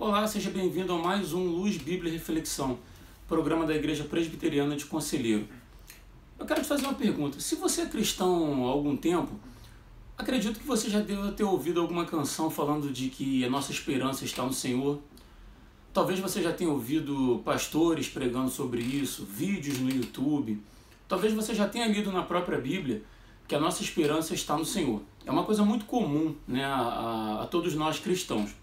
Olá, seja bem-vindo a mais um Luz Bíblia Reflexão, programa da Igreja Presbiteriana de Conselheiro. Eu quero te fazer uma pergunta. Se você é cristão há algum tempo, acredito que você já deva ter ouvido alguma canção falando de que a nossa esperança está no Senhor. Talvez você já tenha ouvido pastores pregando sobre isso, vídeos no YouTube. Talvez você já tenha lido na própria Bíblia que a nossa esperança está no Senhor. É uma coisa muito comum né, a, a, a todos nós cristãos.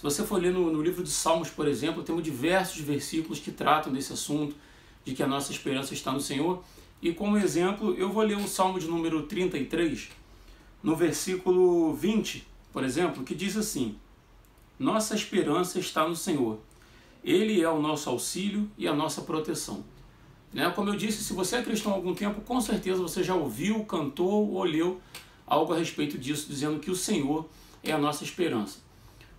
Se você for ler no, no, livro de Salmos, por exemplo, temos diversos versículos que tratam desse assunto, de que a nossa esperança está no Senhor. E como exemplo, eu vou ler o Salmo de número 33, no versículo 20, por exemplo, que diz assim: Nossa esperança está no Senhor. Ele é o nosso auxílio e a nossa proteção. Né? Como eu disse, se você é cristão há algum tempo, com certeza você já ouviu, cantou ou leu algo a respeito disso, dizendo que o Senhor é a nossa esperança.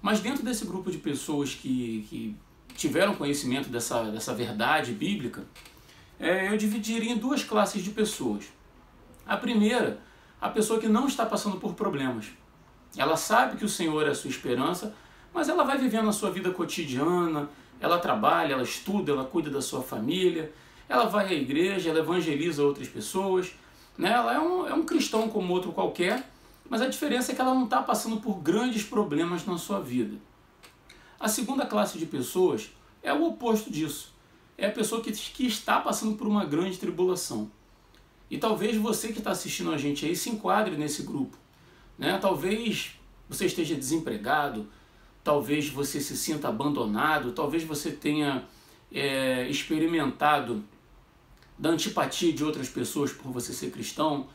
Mas dentro desse grupo de pessoas que, que tiveram conhecimento dessa, dessa verdade bíblica, é, eu dividiria em duas classes de pessoas. A primeira, a pessoa que não está passando por problemas. Ela sabe que o Senhor é a sua esperança, mas ela vai vivendo a sua vida cotidiana, ela trabalha, ela estuda, ela cuida da sua família, ela vai à igreja, ela evangeliza outras pessoas, né? ela é um, é um cristão como outro qualquer, mas a diferença é que ela não está passando por grandes problemas na sua vida. A segunda classe de pessoas é o oposto disso. É a pessoa que, que está passando por uma grande tribulação. E talvez você que está assistindo a gente aí se enquadre nesse grupo. Né? Talvez você esteja desempregado, talvez você se sinta abandonado, talvez você tenha é, experimentado da antipatia de outras pessoas por você ser cristão.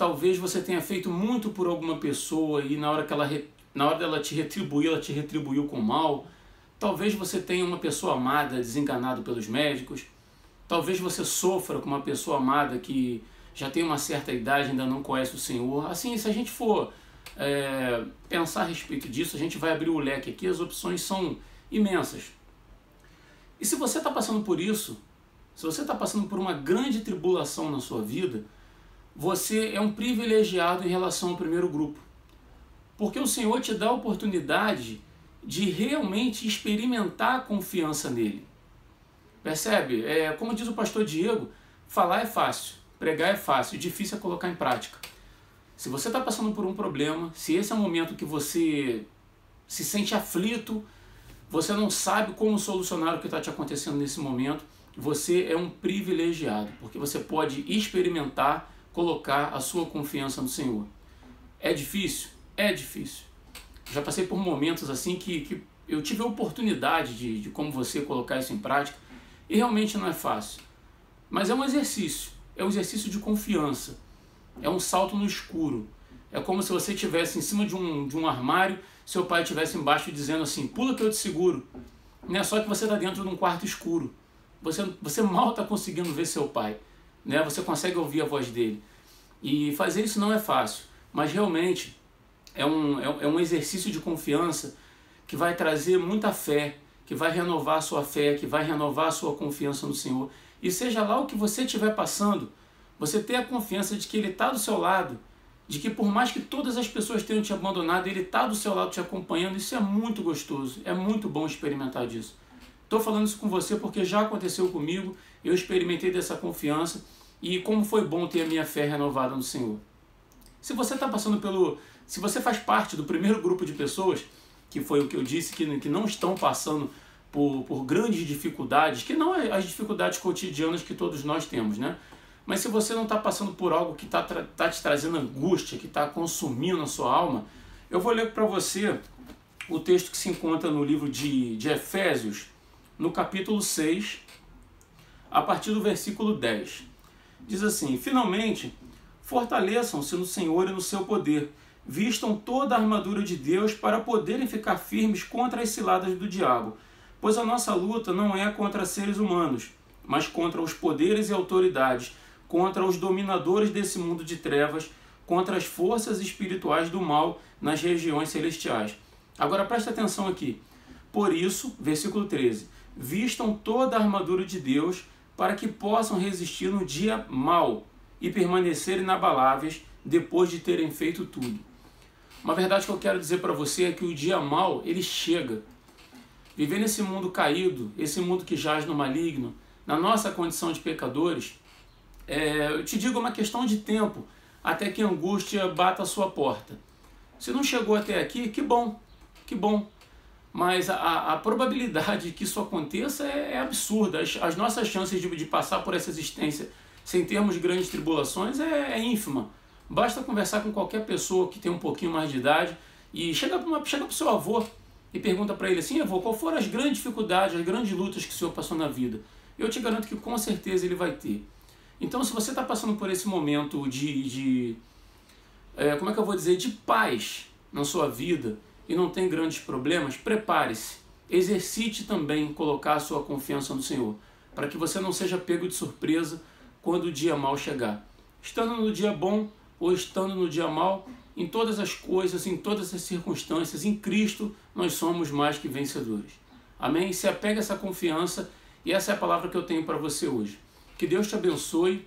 Talvez você tenha feito muito por alguma pessoa e na hora que ela na hora dela te retribuir, ela te retribuiu com mal. Talvez você tenha uma pessoa amada desenganado pelos médicos. Talvez você sofra com uma pessoa amada que já tem uma certa idade ainda não conhece o Senhor. Assim, se a gente for é, pensar a respeito disso, a gente vai abrir o leque aqui, as opções são imensas. E se você está passando por isso, se você está passando por uma grande tribulação na sua vida, você é um privilegiado em relação ao primeiro grupo. Porque o Senhor te dá a oportunidade de realmente experimentar a confiança nele. Percebe? É, como diz o pastor Diego, falar é fácil, pregar é fácil, difícil é colocar em prática. Se você está passando por um problema, se esse é o momento que você se sente aflito, você não sabe como solucionar o que está te acontecendo nesse momento, você é um privilegiado, porque você pode experimentar, colocar a sua confiança no Senhor. É difícil? É difícil. Já passei por momentos assim que, que eu tive a oportunidade de, de como você colocar isso em prática e realmente não é fácil. Mas é um exercício, é um exercício de confiança, é um salto no escuro. É como se você estivesse em cima de um, de um armário, seu pai estivesse embaixo dizendo assim: pula que eu te seguro. Né? Só que você está dentro de um quarto escuro. Você, você mal está conseguindo ver seu pai. Né? Você consegue ouvir a voz dele. E fazer isso não é fácil, mas realmente é um, é, é um exercício de confiança que vai trazer muita fé, que vai renovar a sua fé, que vai renovar a sua confiança no Senhor. E seja lá o que você estiver passando, você ter a confiança de que Ele está do seu lado, de que por mais que todas as pessoas tenham te abandonado, Ele está do seu lado te acompanhando. Isso é muito gostoso, é muito bom experimentar disso. Estou falando isso com você porque já aconteceu comigo, eu experimentei dessa confiança e como foi bom ter a minha fé renovada no Senhor. Se você está passando pelo. Se você faz parte do primeiro grupo de pessoas, que foi o que eu disse, que, que não estão passando por, por grandes dificuldades, que não é as dificuldades cotidianas que todos nós temos, né? Mas se você não está passando por algo que está tá te trazendo angústia, que está consumindo a sua alma, eu vou ler para você o texto que se encontra no livro de, de Efésios, no capítulo 6, a partir do versículo 10. Diz assim: Finalmente, fortaleçam-se no Senhor e no seu poder, vistam toda a armadura de Deus para poderem ficar firmes contra as ciladas do diabo, pois a nossa luta não é contra seres humanos, mas contra os poderes e autoridades, contra os dominadores desse mundo de trevas, contra as forças espirituais do mal nas regiões celestiais. Agora preste atenção aqui. Por isso, versículo 13: vistam toda a armadura de Deus para que possam resistir no dia mau e permanecerem inabaláveis depois de terem feito tudo. Uma verdade que eu quero dizer para você é que o dia mau ele chega. viver nesse mundo caído, esse mundo que jaz no maligno, na nossa condição de pecadores, é, eu te digo, é uma questão de tempo até que a angústia bata a sua porta. Se não chegou até aqui, que bom, que bom. Mas a, a probabilidade que isso aconteça é, é absurda. As, as, nossas chances de, de, passar por essa existência sem termos grandes tribulações é, é ínfima. Basta conversar com qualquer pessoa que tem um pouquinho mais de idade e chega para o seu avô e pergunta para ele assim, avô, qual foram as grandes dificuldades, as grandes lutas que o senhor passou na vida? Eu te garanto que com certeza ele vai ter. Então, se você está passando por esse momento de, de é, como é que eu vou dizer, de paz na sua vida e não tem grandes problemas, prepare-se. Exercite também colocar a sua confiança no Senhor, para que você não seja pego de surpresa quando o dia mal chegar. Estando no dia bom ou estando no dia mal, em todas as coisas, em todas as circunstâncias, em Cristo, nós somos mais que vencedores. Amém? Se apega a essa confiança e essa é a palavra que eu tenho para você hoje. Que Deus te abençoe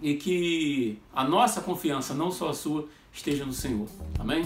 e que a nossa confiança, não só a sua, esteja no Senhor. Amém?